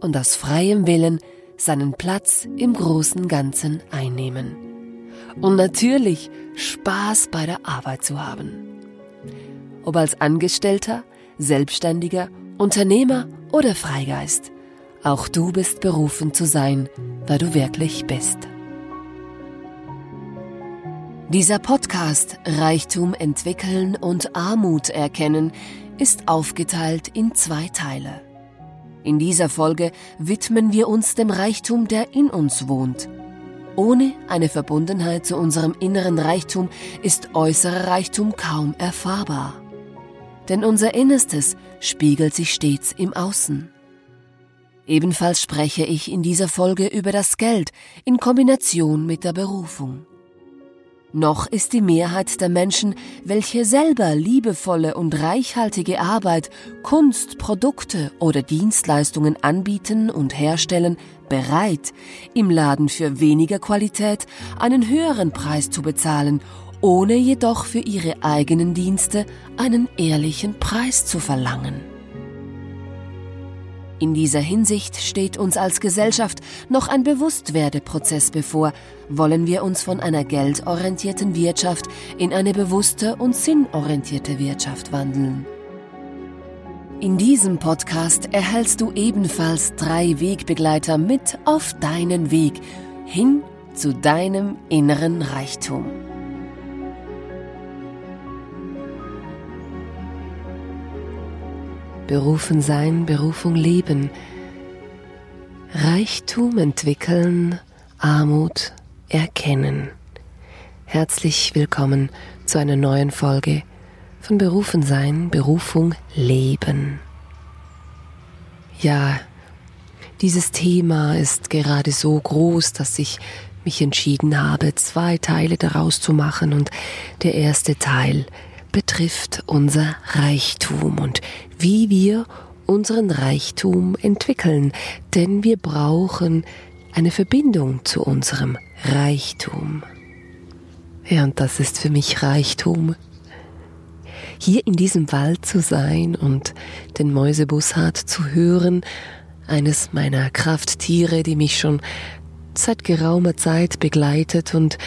und aus freiem Willen seinen Platz im großen Ganzen einnehmen. Und natürlich Spaß bei der Arbeit zu haben. Ob als Angestellter, Selbstständiger, Unternehmer oder Freigeist, auch du bist berufen zu sein, wer du wirklich bist. Dieser Podcast Reichtum entwickeln und Armut erkennen ist aufgeteilt in zwei Teile. In dieser Folge widmen wir uns dem Reichtum, der in uns wohnt. Ohne eine Verbundenheit zu unserem inneren Reichtum ist äußerer Reichtum kaum erfahrbar. Denn unser Innerstes spiegelt sich stets im Außen. Ebenfalls spreche ich in dieser Folge über das Geld in Kombination mit der Berufung. Noch ist die Mehrheit der Menschen, welche selber liebevolle und reichhaltige Arbeit, Kunst, Produkte oder Dienstleistungen anbieten und herstellen, bereit, im Laden für weniger Qualität einen höheren Preis zu bezahlen, ohne jedoch für ihre eigenen Dienste einen ehrlichen Preis zu verlangen. In dieser Hinsicht steht uns als Gesellschaft noch ein Bewusstwerdeprozess bevor, wollen wir uns von einer geldorientierten Wirtschaft in eine bewusste und sinnorientierte Wirtschaft wandeln. In diesem Podcast erhältst du ebenfalls drei Wegbegleiter mit auf deinen Weg hin zu deinem inneren Reichtum. Berufen sein, Berufung leben, Reichtum entwickeln, Armut erkennen. Herzlich willkommen zu einer neuen Folge von Berufen sein, Berufung leben. Ja, dieses Thema ist gerade so groß, dass ich mich entschieden habe, zwei Teile daraus zu machen und der erste Teil betrifft unser Reichtum und wie wir unseren Reichtum entwickeln, denn wir brauchen eine Verbindung zu unserem Reichtum. Ja, und das ist für mich Reichtum. Hier in diesem Wald zu sein und den Mäusebussard zu hören, eines meiner Krafttiere, die mich schon seit geraumer Zeit begleitet und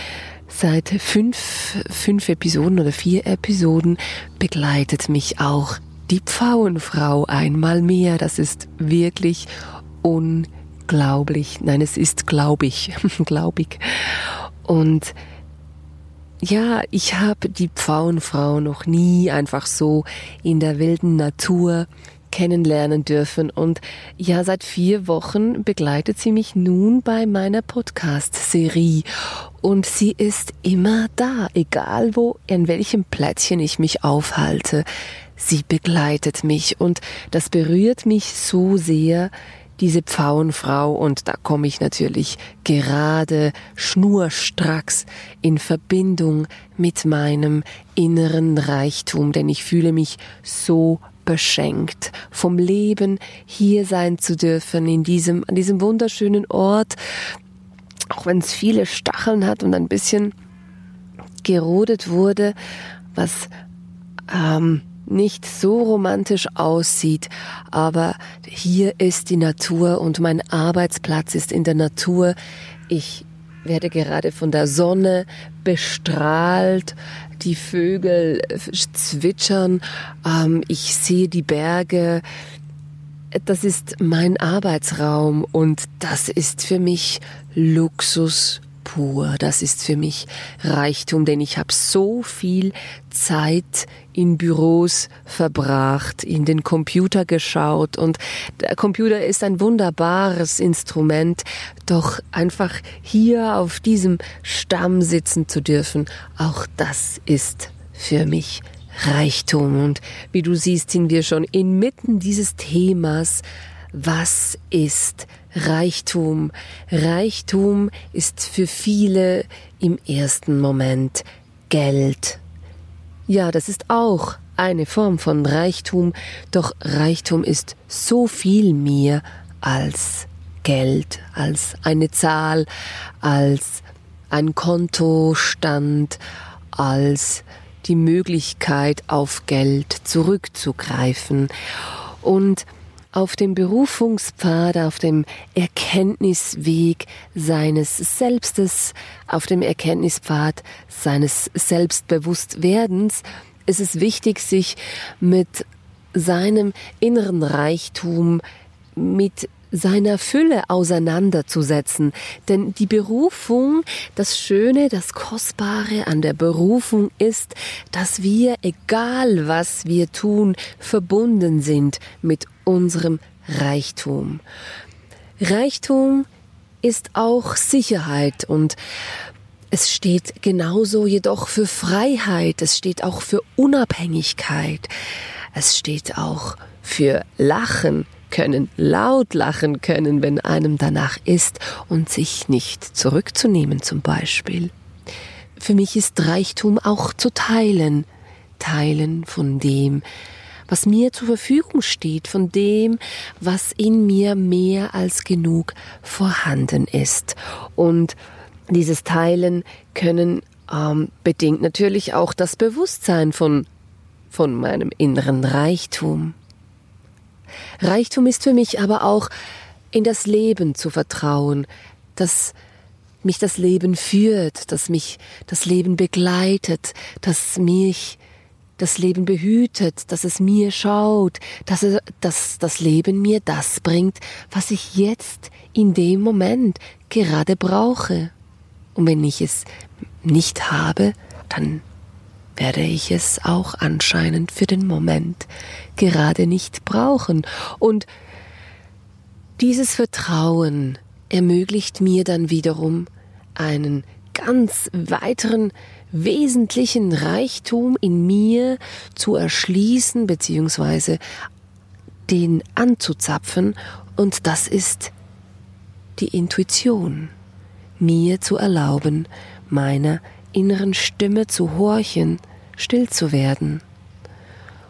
Seit fünf, fünf Episoden oder vier Episoden begleitet mich auch die Pfauenfrau einmal mehr. Das ist wirklich unglaublich. Nein, es ist glaubig, glaubig. Und ja, ich habe die Pfauenfrau noch nie einfach so in der wilden Natur kennenlernen dürfen. Und ja, seit vier Wochen begleitet sie mich nun bei meiner Podcast-Serie. Und sie ist immer da, egal wo, in welchem Plätzchen ich mich aufhalte. Sie begleitet mich und das berührt mich so sehr, diese Pfauenfrau und da komme ich natürlich gerade schnurstracks in Verbindung mit meinem inneren Reichtum, denn ich fühle mich so beschenkt, vom Leben hier sein zu dürfen, in diesem, an diesem wunderschönen Ort, auch wenn es viele Stacheln hat und ein bisschen gerodet wurde, was ähm, nicht so romantisch aussieht, aber hier ist die Natur und mein Arbeitsplatz ist in der Natur. Ich werde gerade von der Sonne bestrahlt, die Vögel zwitschern, ähm, ich sehe die Berge, das ist mein Arbeitsraum und das ist für mich Luxus pur. Das ist für mich Reichtum, denn ich habe so viel Zeit in Büros verbracht, in den Computer geschaut und der Computer ist ein wunderbares Instrument, doch einfach hier auf diesem Stamm sitzen zu dürfen, auch das ist für mich Reichtum. Und wie du siehst, sind wir schon inmitten dieses Themas, was ist Reichtum? Reichtum ist für viele im ersten Moment Geld. Ja, das ist auch eine Form von Reichtum, doch Reichtum ist so viel mehr als Geld, als eine Zahl, als ein Kontostand, als die Möglichkeit, auf Geld zurückzugreifen. Und auf dem Berufungspfad, auf dem Erkenntnisweg seines Selbstes, auf dem Erkenntnispfad seines Selbstbewusstwerdens, ist es wichtig, sich mit seinem inneren Reichtum, mit seiner Fülle auseinanderzusetzen. Denn die Berufung, das Schöne, das Kostbare an der Berufung ist, dass wir, egal was wir tun, verbunden sind mit unserem Reichtum. Reichtum ist auch Sicherheit und es steht genauso jedoch für Freiheit, es steht auch für Unabhängigkeit, es steht auch für Lachen, können, laut lachen können, wenn einem danach ist und sich nicht zurückzunehmen zum Beispiel. Für mich ist Reichtum auch zu teilen, teilen von dem, was mir zur Verfügung steht, von dem, was in mir mehr als genug vorhanden ist. Und dieses Teilen können ähm, bedingt natürlich auch das Bewusstsein von, von meinem inneren Reichtum. Reichtum ist für mich aber auch in das Leben zu vertrauen, dass mich das Leben führt, dass mich das Leben begleitet, dass mich das Leben behütet, dass es mir schaut, dass, es, dass das Leben mir das bringt, was ich jetzt in dem Moment gerade brauche. Und wenn ich es nicht habe, dann werde ich es auch anscheinend für den Moment gerade nicht brauchen. Und dieses Vertrauen ermöglicht mir dann wiederum einen ganz weiteren wesentlichen Reichtum in mir zu erschließen bzw. den anzuzapfen und das ist die Intuition, mir zu erlauben, meiner inneren Stimme zu horchen, still zu werden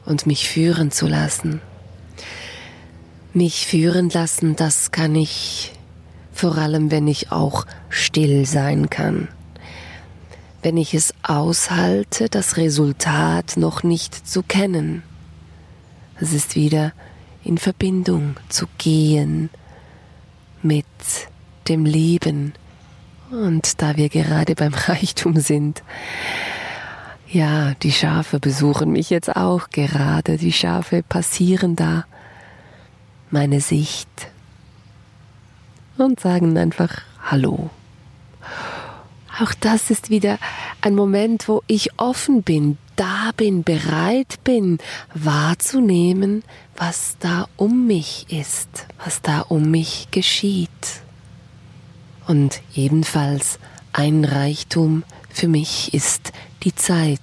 und mich führen zu lassen. Mich führen lassen, das kann ich vor allem, wenn ich auch still sein kann. Wenn ich es aushalte, das Resultat noch nicht zu kennen. Es ist wieder in Verbindung zu gehen mit dem Leben, und da wir gerade beim Reichtum sind, ja, die Schafe besuchen mich jetzt auch gerade. Die Schafe passieren da meine Sicht und sagen einfach Hallo. Auch das ist wieder ein Moment, wo ich offen bin, da bin, bereit bin, wahrzunehmen, was da um mich ist, was da um mich geschieht. Und ebenfalls ein Reichtum für mich ist die Zeit.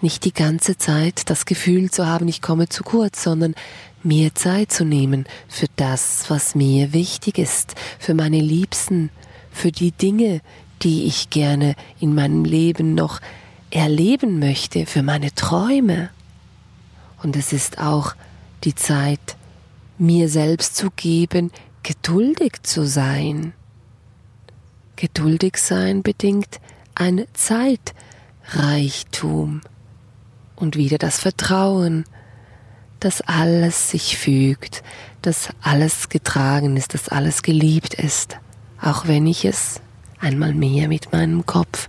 Nicht die ganze Zeit das Gefühl zu haben, ich komme zu kurz, sondern mir Zeit zu nehmen für das, was mir wichtig ist, für meine Liebsten, für die Dinge, die ich gerne in meinem Leben noch erleben möchte, für meine Träume. Und es ist auch die Zeit, mir selbst zu geben, geduldig zu sein, Geduldig sein bedingt ein Zeitreichtum und wieder das Vertrauen, dass alles sich fügt, dass alles getragen ist, dass alles geliebt ist, auch wenn ich es einmal mehr mit meinem Kopf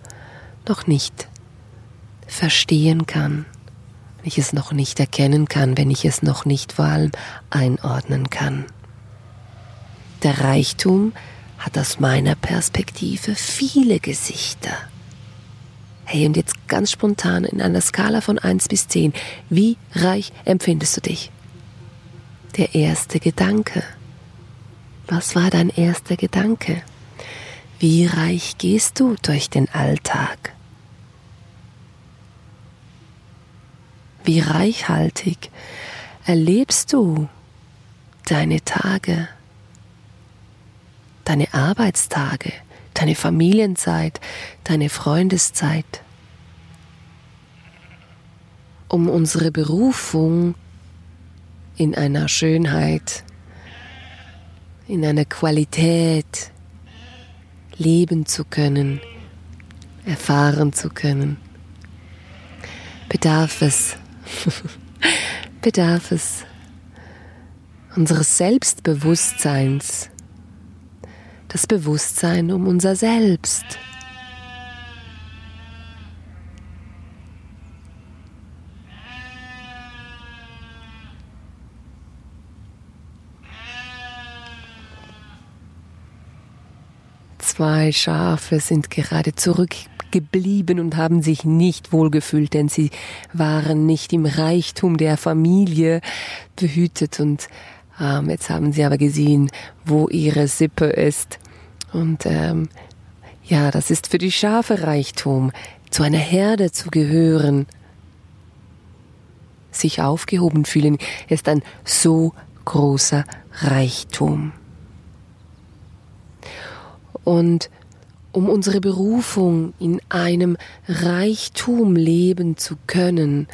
noch nicht verstehen kann wenn ich es noch nicht erkennen kann, wenn ich es noch nicht vor allem einordnen kann. Der Reichtum hat aus meiner Perspektive viele Gesichter. Hey, und jetzt ganz spontan in einer Skala von 1 bis 10, wie reich empfindest du dich? Der erste Gedanke. Was war dein erster Gedanke? Wie reich gehst du durch den Alltag? Wie reichhaltig erlebst du deine Tage, deine Arbeitstage, deine Familienzeit, deine Freundeszeit? Um unsere Berufung in einer Schönheit, in einer Qualität leben zu können, erfahren zu können, bedarf es bedarf es unseres Selbstbewusstseins, das Bewusstsein um unser Selbst. Zwei Schafe sind gerade zurück geblieben und haben sich nicht wohlgefühlt, denn sie waren nicht im Reichtum der Familie behütet und ähm, jetzt haben sie aber gesehen, wo ihre Sippe ist. Und ähm, ja, das ist für die Schafe Reichtum, zu einer Herde zu gehören. Sich aufgehoben fühlen ist ein so großer Reichtum. Und um unsere Berufung in einem Reichtum leben zu können,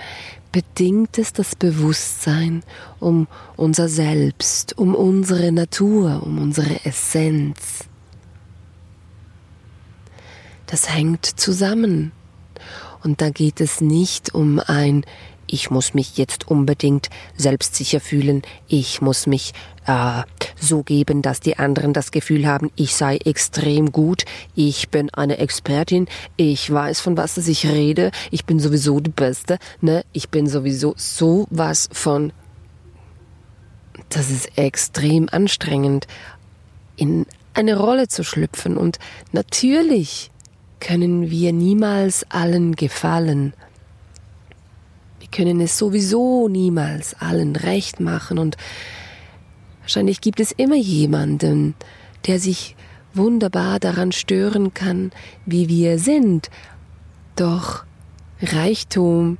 bedingt es das Bewusstsein um unser Selbst, um unsere Natur, um unsere Essenz. Das hängt zusammen. Und da geht es nicht um ein ich muss mich jetzt unbedingt selbstsicher fühlen, ich muss mich äh, so geben, dass die anderen das Gefühl haben, ich sei extrem gut, ich bin eine Expertin, ich weiß von was ich rede, ich bin sowieso die Beste, ne, ich bin sowieso so was von. Das ist extrem anstrengend, in eine Rolle zu schlüpfen. Und natürlich können wir niemals allen gefallen können es sowieso niemals allen recht machen und wahrscheinlich gibt es immer jemanden, der sich wunderbar daran stören kann, wie wir sind. Doch Reichtum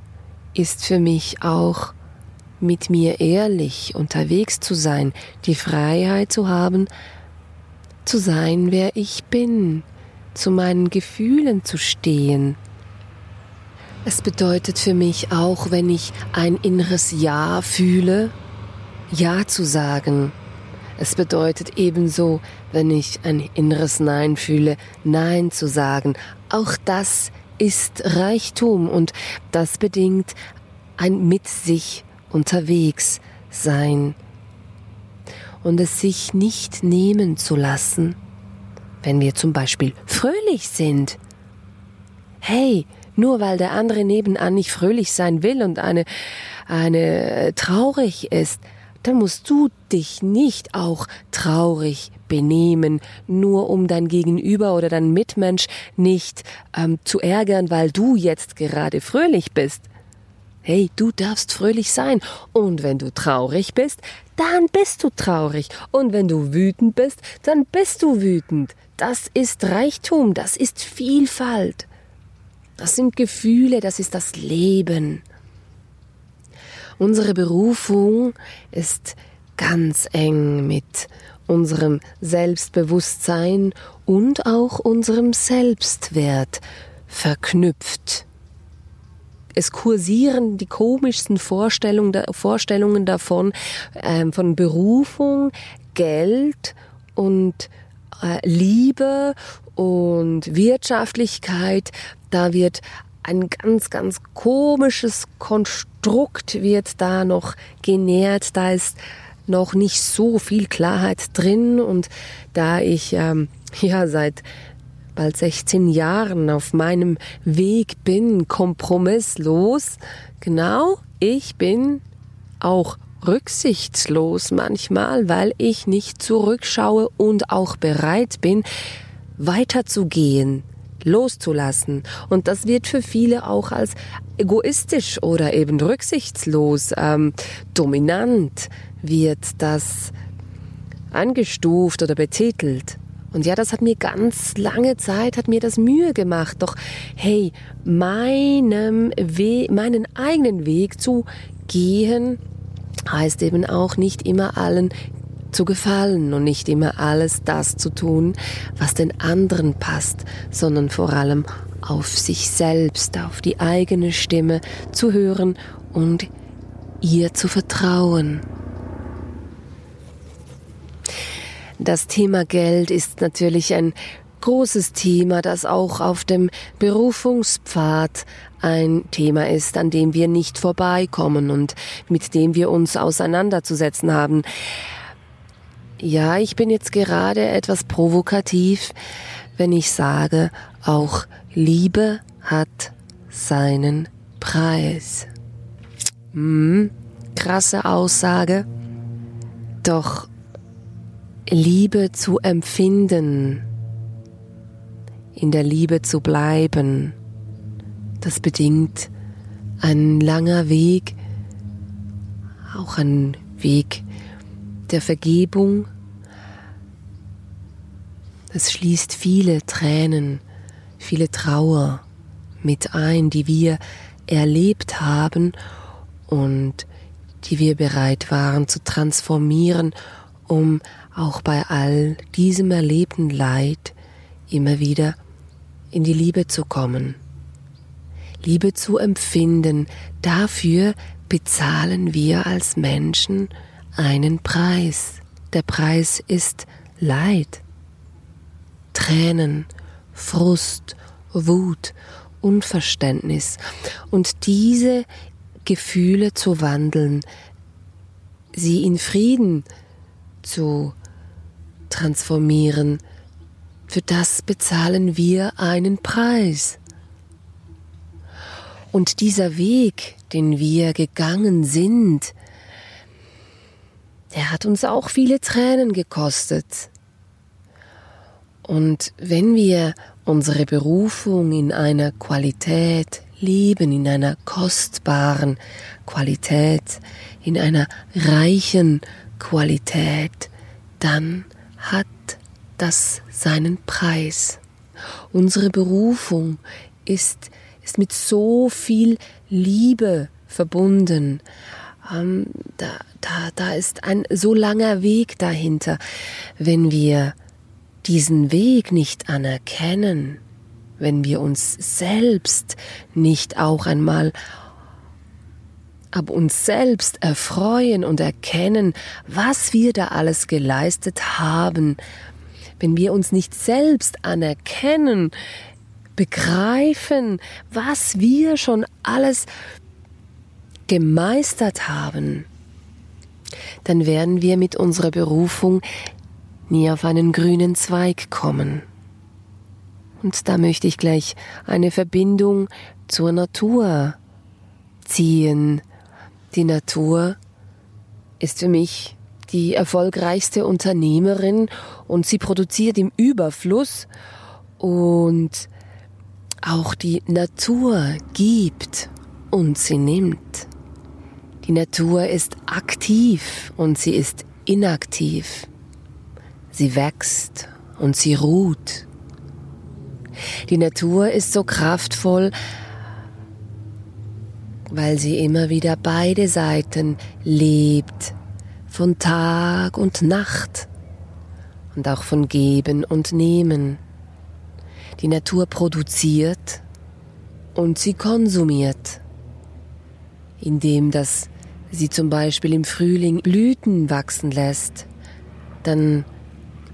ist für mich auch mit mir ehrlich unterwegs zu sein, die Freiheit zu haben, zu sein, wer ich bin, zu meinen Gefühlen zu stehen, es bedeutet für mich auch, wenn ich ein inneres Ja fühle, Ja zu sagen. Es bedeutet ebenso, wenn ich ein inneres Nein fühle, Nein zu sagen. Auch das ist Reichtum und das bedingt ein mit sich unterwegs sein und es sich nicht nehmen zu lassen, wenn wir zum Beispiel fröhlich sind. Hey, nur weil der andere nebenan nicht fröhlich sein will und eine, eine traurig ist, dann musst du dich nicht auch traurig benehmen, nur um dein Gegenüber oder dein Mitmensch nicht ähm, zu ärgern, weil du jetzt gerade fröhlich bist. Hey, du darfst fröhlich sein. Und wenn du traurig bist, dann bist du traurig. Und wenn du wütend bist, dann bist du wütend. Das ist Reichtum, das ist Vielfalt. Das sind Gefühle, das ist das Leben. Unsere Berufung ist ganz eng mit unserem Selbstbewusstsein und auch unserem Selbstwert verknüpft. Es kursieren die komischsten Vorstellungen, davon, äh, von Berufung, Geld und äh, Liebe und Wirtschaftlichkeit, da wird ein ganz, ganz komisches Konstrukt wird da noch genährt. Da ist noch nicht so viel Klarheit drin und da ich ähm, ja seit bald 16 Jahren auf meinem Weg bin, kompromisslos, genau ich bin auch rücksichtslos manchmal, weil ich nicht zurückschaue und auch bereit bin, weiterzugehen, loszulassen. Und das wird für viele auch als egoistisch oder eben rücksichtslos, ähm, dominant wird das angestuft oder betitelt. Und ja, das hat mir ganz lange Zeit, hat mir das Mühe gemacht. Doch hey, meinem We meinen eigenen Weg zu gehen, heißt eben auch nicht immer allen zu gefallen und nicht immer alles das zu tun, was den anderen passt, sondern vor allem auf sich selbst, auf die eigene Stimme zu hören und ihr zu vertrauen. Das Thema Geld ist natürlich ein großes Thema, das auch auf dem Berufungspfad ein Thema ist, an dem wir nicht vorbeikommen und mit dem wir uns auseinanderzusetzen haben. Ja, ich bin jetzt gerade etwas provokativ, wenn ich sage, auch Liebe hat seinen Preis. Hm, krasse Aussage. Doch Liebe zu empfinden, in der Liebe zu bleiben, das bedingt ein langer Weg, auch ein Weg der Vergebung. Es schließt viele Tränen, viele Trauer mit ein, die wir erlebt haben und die wir bereit waren zu transformieren, um auch bei all diesem erlebten Leid immer wieder in die Liebe zu kommen. Liebe zu empfinden, dafür bezahlen wir als Menschen einen Preis. Der Preis ist Leid, Tränen, Frust, Wut, Unverständnis. Und diese Gefühle zu wandeln, sie in Frieden zu transformieren, für das bezahlen wir einen Preis. Und dieser Weg, den wir gegangen sind, der hat uns auch viele Tränen gekostet. Und wenn wir unsere Berufung in einer Qualität leben, in einer kostbaren Qualität, in einer reichen Qualität, dann hat das seinen Preis. Unsere Berufung ist, ist mit so viel Liebe verbunden. Ähm, da, da, da ist ein so langer Weg dahinter. Wenn wir diesen Weg nicht anerkennen, wenn wir uns selbst nicht auch einmal ab uns selbst erfreuen und erkennen, was wir da alles geleistet haben, wenn wir uns nicht selbst anerkennen, begreifen, was wir schon alles gemeistert haben, dann werden wir mit unserer Berufung nie auf einen grünen Zweig kommen. Und da möchte ich gleich eine Verbindung zur Natur ziehen. Die Natur ist für mich die erfolgreichste Unternehmerin und sie produziert im Überfluss und auch die Natur gibt und sie nimmt. Die Natur ist aktiv und sie ist inaktiv. Sie wächst und sie ruht. Die Natur ist so kraftvoll, weil sie immer wieder beide Seiten lebt, von Tag und Nacht und auch von Geben und Nehmen. Die Natur produziert und sie konsumiert, indem das sie zum Beispiel im Frühling Blüten wachsen lässt, dann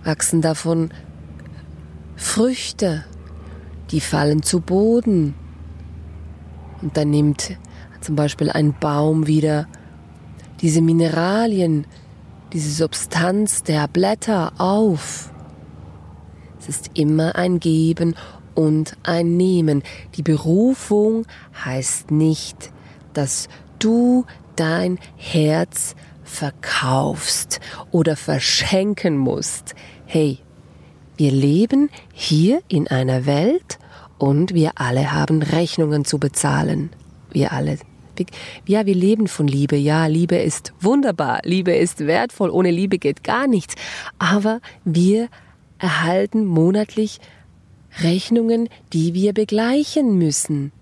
wachsen davon Früchte, die fallen zu Boden. Und dann nimmt zum Beispiel ein Baum wieder diese Mineralien, diese Substanz der Blätter auf. Es ist immer ein Geben und ein Nehmen. Die Berufung heißt nicht, dass du dein Herz verkaufst oder verschenken musst. Hey, wir leben hier in einer Welt und wir alle haben Rechnungen zu bezahlen. Wir alle. Ja, wir leben von Liebe. Ja, Liebe ist wunderbar. Liebe ist wertvoll. Ohne Liebe geht gar nichts. Aber wir erhalten monatlich Rechnungen, die wir begleichen müssen.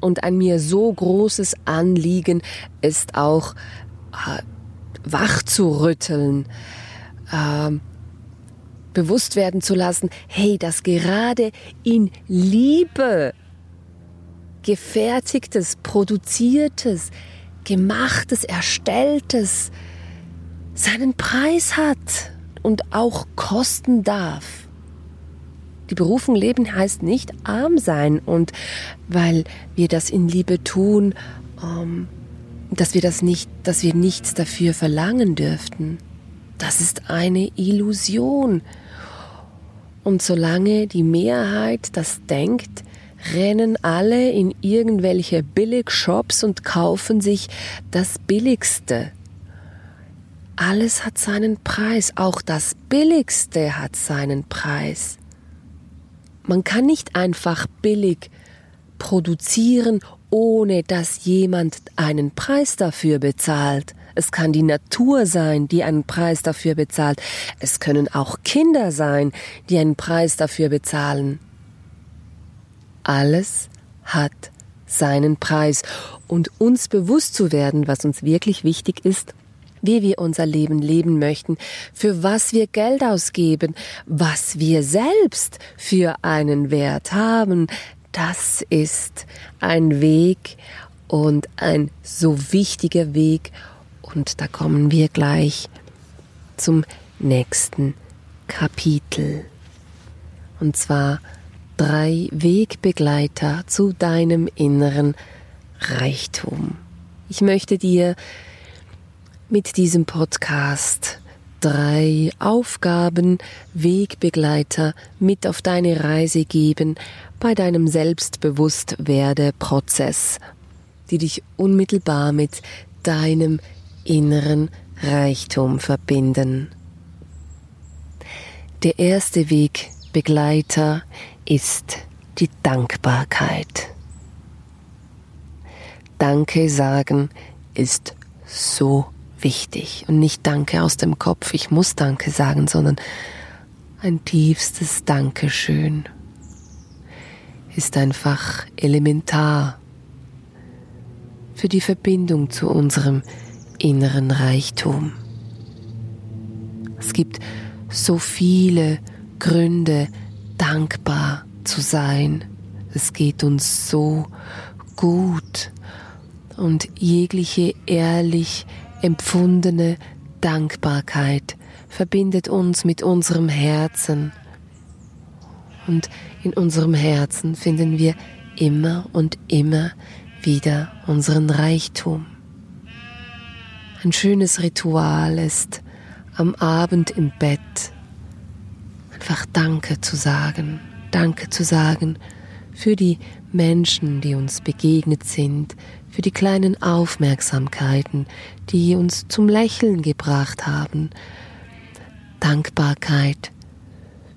Und ein mir so großes Anliegen ist auch, äh, wach zu rütteln, äh, bewusst werden zu lassen, hey, dass gerade in Liebe gefertigtes, produziertes, gemachtes, erstelltes seinen Preis hat und auch kosten darf. Die Berufung leben heißt nicht arm sein und weil wir das in Liebe tun, ähm, dass wir das nicht, dass wir nichts dafür verlangen dürften. Das ist eine Illusion. Und solange die Mehrheit das denkt, rennen alle in irgendwelche Billigshops und kaufen sich das Billigste. Alles hat seinen Preis, auch das Billigste hat seinen Preis. Man kann nicht einfach billig produzieren, ohne dass jemand einen Preis dafür bezahlt. Es kann die Natur sein, die einen Preis dafür bezahlt. Es können auch Kinder sein, die einen Preis dafür bezahlen. Alles hat seinen Preis. Und uns bewusst zu werden, was uns wirklich wichtig ist, wie wir unser Leben leben möchten, für was wir Geld ausgeben, was wir selbst für einen Wert haben, das ist ein Weg und ein so wichtiger Weg, und da kommen wir gleich zum nächsten Kapitel. Und zwar drei Wegbegleiter zu deinem inneren Reichtum. Ich möchte dir mit diesem Podcast drei Aufgaben, Wegbegleiter mit auf deine Reise geben bei deinem Selbstbewusstwerde-Prozess, die dich unmittelbar mit deinem inneren Reichtum verbinden. Der erste Wegbegleiter ist die Dankbarkeit. Danke sagen ist so wichtig und nicht Danke aus dem Kopf, ich muss Danke sagen, sondern ein tiefstes Dankeschön ist einfach elementar für die Verbindung zu unserem inneren Reichtum. Es gibt so viele Gründe, dankbar zu sein. Es geht uns so gut und jegliche ehrlich empfundene Dankbarkeit verbindet uns mit unserem Herzen. Und in unserem Herzen finden wir immer und immer wieder unseren Reichtum. Ein schönes Ritual ist, am Abend im Bett einfach Danke zu sagen. Danke zu sagen für die Menschen, die uns begegnet sind, für die kleinen Aufmerksamkeiten, die uns zum Lächeln gebracht haben. Dankbarkeit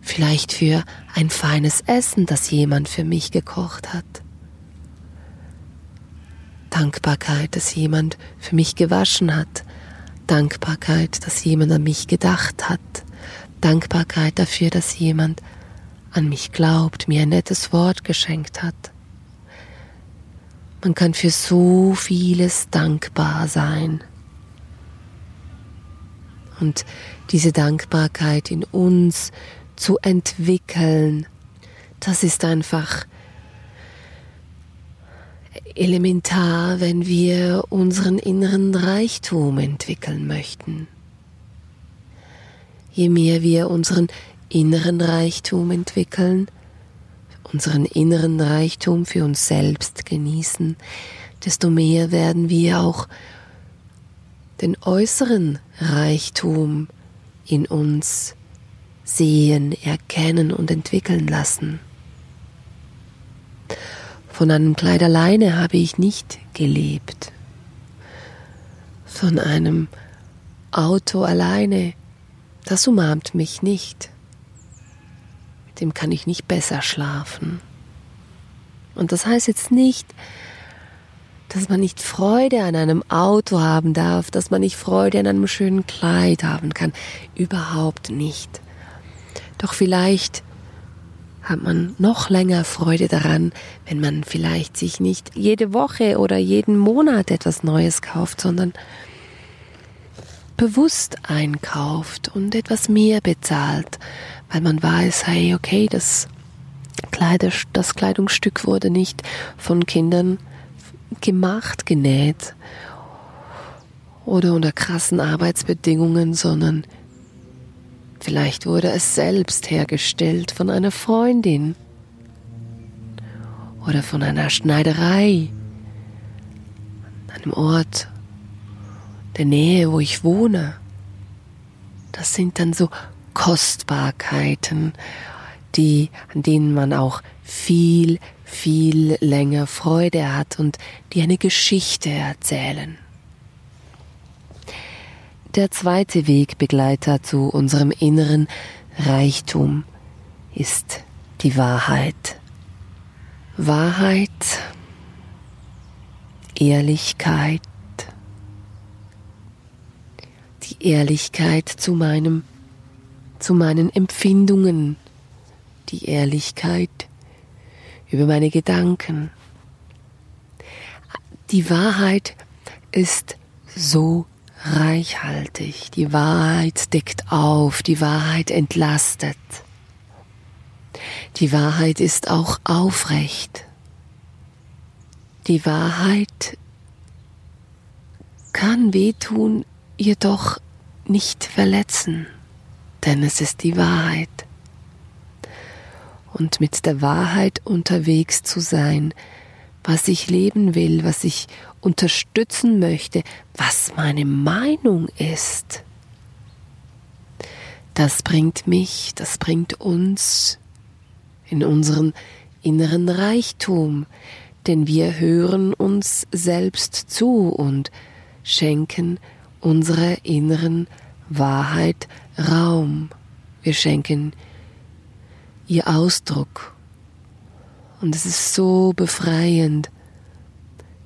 vielleicht für ein feines Essen, das jemand für mich gekocht hat. Dankbarkeit, dass jemand für mich gewaschen hat. Dankbarkeit, dass jemand an mich gedacht hat. Dankbarkeit dafür, dass jemand an mich glaubt, mir ein nettes Wort geschenkt hat. Man kann für so vieles dankbar sein. Und diese Dankbarkeit in uns zu entwickeln, das ist einfach elementar, wenn wir unseren inneren Reichtum entwickeln möchten. Je mehr wir unseren inneren Reichtum entwickeln, unseren inneren Reichtum für uns selbst genießen, desto mehr werden wir auch den äußeren Reichtum in uns sehen, erkennen und entwickeln lassen. Von einem Kleid alleine habe ich nicht gelebt. von einem Auto alleine, das umarmt mich nicht. Dem kann ich nicht besser schlafen. Und das heißt jetzt nicht, dass man nicht Freude an einem Auto haben darf, dass man nicht Freude an einem schönen Kleid haben kann. Überhaupt nicht. Doch vielleicht hat man noch länger Freude daran, wenn man vielleicht sich nicht jede Woche oder jeden Monat etwas Neues kauft, sondern bewusst einkauft und etwas mehr bezahlt, weil man weiß, hey, okay, das, Kleider, das Kleidungsstück wurde nicht von Kindern gemacht, genäht oder unter krassen Arbeitsbedingungen, sondern vielleicht wurde es selbst hergestellt von einer Freundin oder von einer Schneiderei, einem Ort, der Nähe, wo ich wohne. Das sind dann so Kostbarkeiten, die, an denen man auch viel, viel länger Freude hat und die eine Geschichte erzählen. Der zweite Wegbegleiter zu unserem inneren Reichtum ist die Wahrheit. Wahrheit, Ehrlichkeit, die Ehrlichkeit zu meinem, zu meinen Empfindungen, die Ehrlichkeit über meine Gedanken. Die Wahrheit ist so reichhaltig, die Wahrheit deckt auf, die Wahrheit entlastet. Die Wahrheit ist auch aufrecht. Die Wahrheit kann wehtun, jedoch nicht verletzen, denn es ist die Wahrheit. Und mit der Wahrheit unterwegs zu sein, was ich leben will, was ich unterstützen möchte, was meine Meinung ist, das bringt mich, das bringt uns in unseren inneren Reichtum, denn wir hören uns selbst zu und schenken unserer inneren Wahrheit Raum. Wir schenken ihr Ausdruck. Und es ist so befreiend,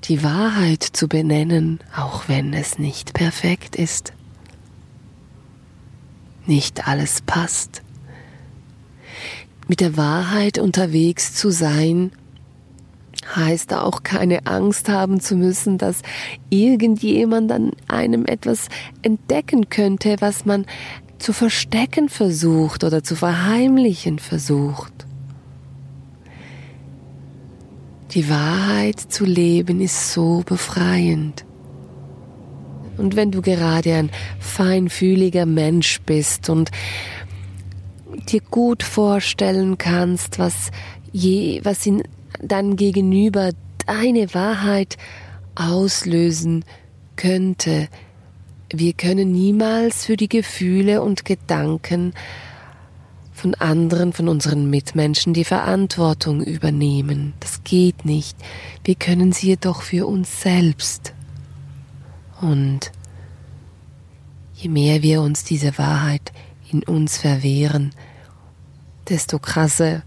die Wahrheit zu benennen, auch wenn es nicht perfekt ist. Nicht alles passt. Mit der Wahrheit unterwegs zu sein, heißt auch keine Angst haben zu müssen, dass irgendjemand an einem etwas entdecken könnte, was man zu verstecken versucht oder zu verheimlichen versucht. Die Wahrheit zu leben ist so befreiend. Und wenn du gerade ein feinfühliger Mensch bist und dir gut vorstellen kannst, was je, was in dann Gegenüber deine Wahrheit auslösen könnte. Wir können niemals für die Gefühle und Gedanken von anderen, von unseren Mitmenschen die Verantwortung übernehmen. Das geht nicht. Wir können sie jedoch für uns selbst. Und je mehr wir uns diese Wahrheit in uns verwehren, desto krasser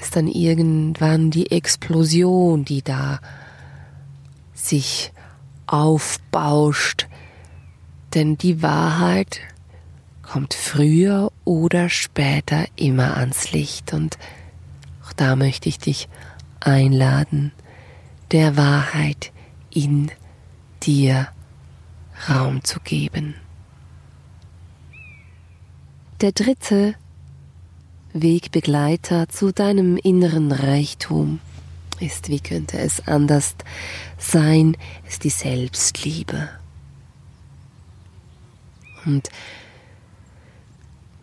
ist dann irgendwann die Explosion, die da sich aufbauscht. Denn die Wahrheit kommt früher oder später immer ans Licht. Und auch da möchte ich dich einladen, der Wahrheit in dir Raum zu geben. Der dritte Wegbegleiter zu deinem inneren Reichtum ist, wie könnte es anders sein, ist die Selbstliebe. Und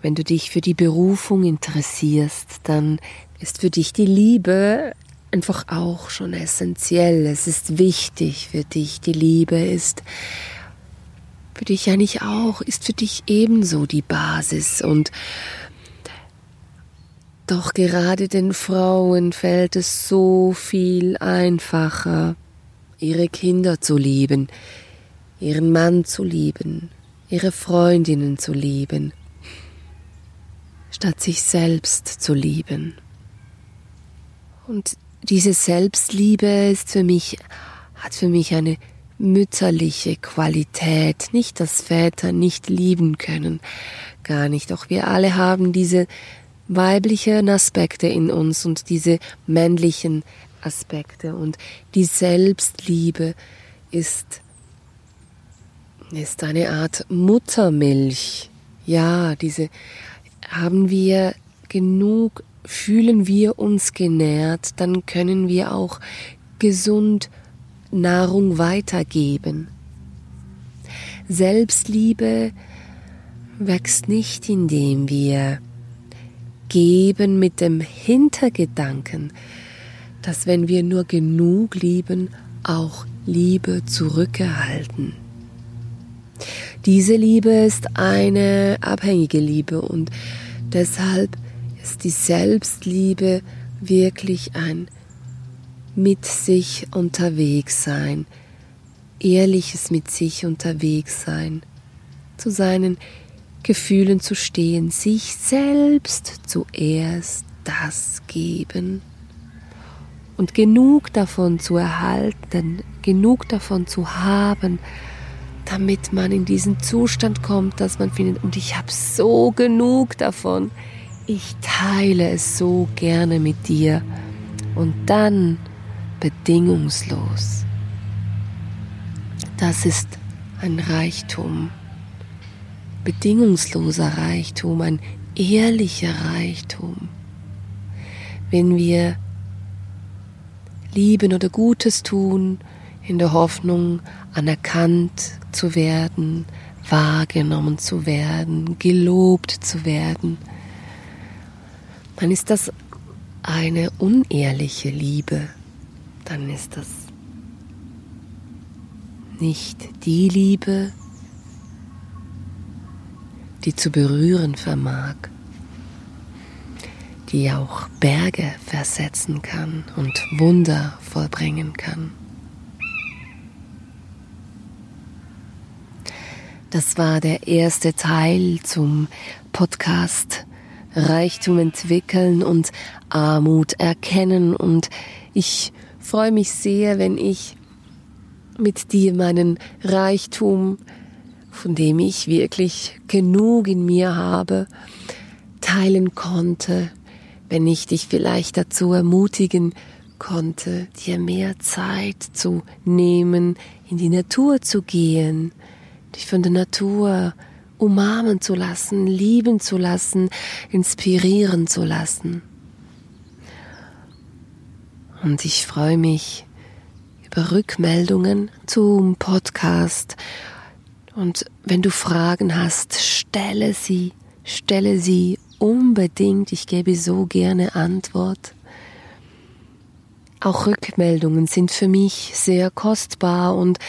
wenn du dich für die Berufung interessierst, dann ist für dich die Liebe einfach auch schon essentiell. Es ist wichtig für dich. Die Liebe ist für dich eigentlich auch, ist für dich ebenso die Basis und doch gerade den Frauen fällt es so viel einfacher, ihre Kinder zu lieben, ihren Mann zu lieben, ihre Freundinnen zu lieben, statt sich selbst zu lieben. Und diese Selbstliebe ist für mich, hat für mich eine mütterliche Qualität, nicht dass Väter nicht lieben können, gar nicht, doch wir alle haben diese weiblichen Aspekte in uns und diese männlichen Aspekte und die Selbstliebe ist ist eine Art Muttermilch. Ja, diese haben wir genug, fühlen wir uns genährt, dann können wir auch gesund Nahrung weitergeben. Selbstliebe wächst nicht, indem wir geben mit dem Hintergedanken, dass wenn wir nur genug lieben, auch Liebe zurückerhalten. Diese Liebe ist eine abhängige Liebe und deshalb ist die Selbstliebe wirklich ein mit sich unterwegs sein, ehrliches mit sich unterwegs sein, zu seinen Gefühlen zu stehen, sich selbst zuerst das geben. Und genug davon zu erhalten, genug davon zu haben, damit man in diesen Zustand kommt, dass man findet, und ich habe so genug davon, ich teile es so gerne mit dir. Und dann bedingungslos. Das ist ein Reichtum, bedingungsloser Reichtum, ein ehrlicher Reichtum. Wenn wir lieben oder Gutes tun, in der Hoffnung, anerkannt zu werden, wahrgenommen zu werden, gelobt zu werden, dann ist das eine unehrliche Liebe, dann ist das nicht die Liebe, die zu berühren vermag, die auch Berge versetzen kann und Wunder vollbringen kann. Das war der erste Teil zum Podcast Reichtum entwickeln und Armut erkennen und ich freue mich sehr, wenn ich mit dir meinen Reichtum, von dem ich wirklich genug in mir habe, teilen konnte, wenn ich dich vielleicht dazu ermutigen konnte, dir mehr Zeit zu nehmen, in die Natur zu gehen, dich von der Natur umarmen zu lassen, lieben zu lassen, inspirieren zu lassen. Und ich freue mich über Rückmeldungen zum Podcast. Und wenn du Fragen hast, stelle sie, stelle sie unbedingt. Ich gebe so gerne Antwort. Auch Rückmeldungen sind für mich sehr kostbar und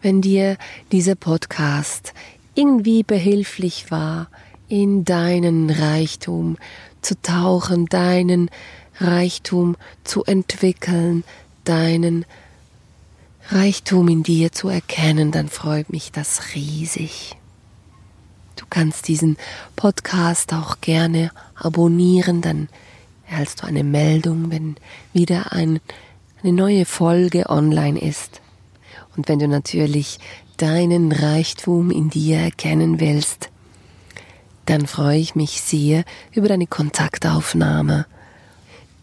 wenn dir dieser Podcast irgendwie behilflich war, in deinen Reichtum zu tauchen, deinen Reichtum zu entwickeln, deinen Reichtum in dir zu erkennen, dann freut mich das riesig. Du kannst diesen Podcast auch gerne abonnieren, dann erhältst du eine Meldung, wenn wieder ein, eine neue Folge online ist. Und wenn du natürlich deinen Reichtum in dir erkennen willst, dann freue ich mich sehr über deine Kontaktaufnahme.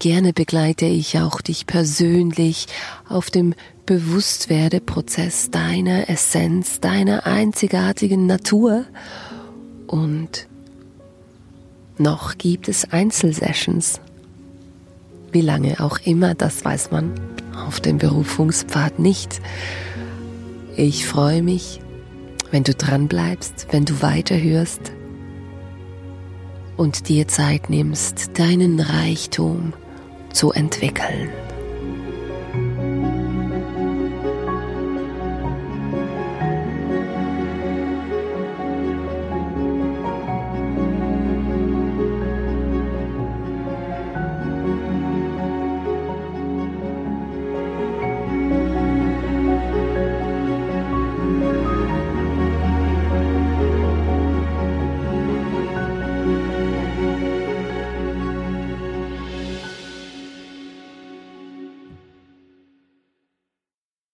Gerne begleite ich auch dich persönlich auf dem Bewusstwerdeprozess deiner Essenz, deiner einzigartigen Natur. Und noch gibt es Einzelsessions. Wie lange auch immer, das weiß man auf dem Berufungspfad nicht. Ich freue mich, wenn du dran bleibst, wenn du weiterhörst und dir Zeit nimmst, deinen Reichtum zu entwickeln.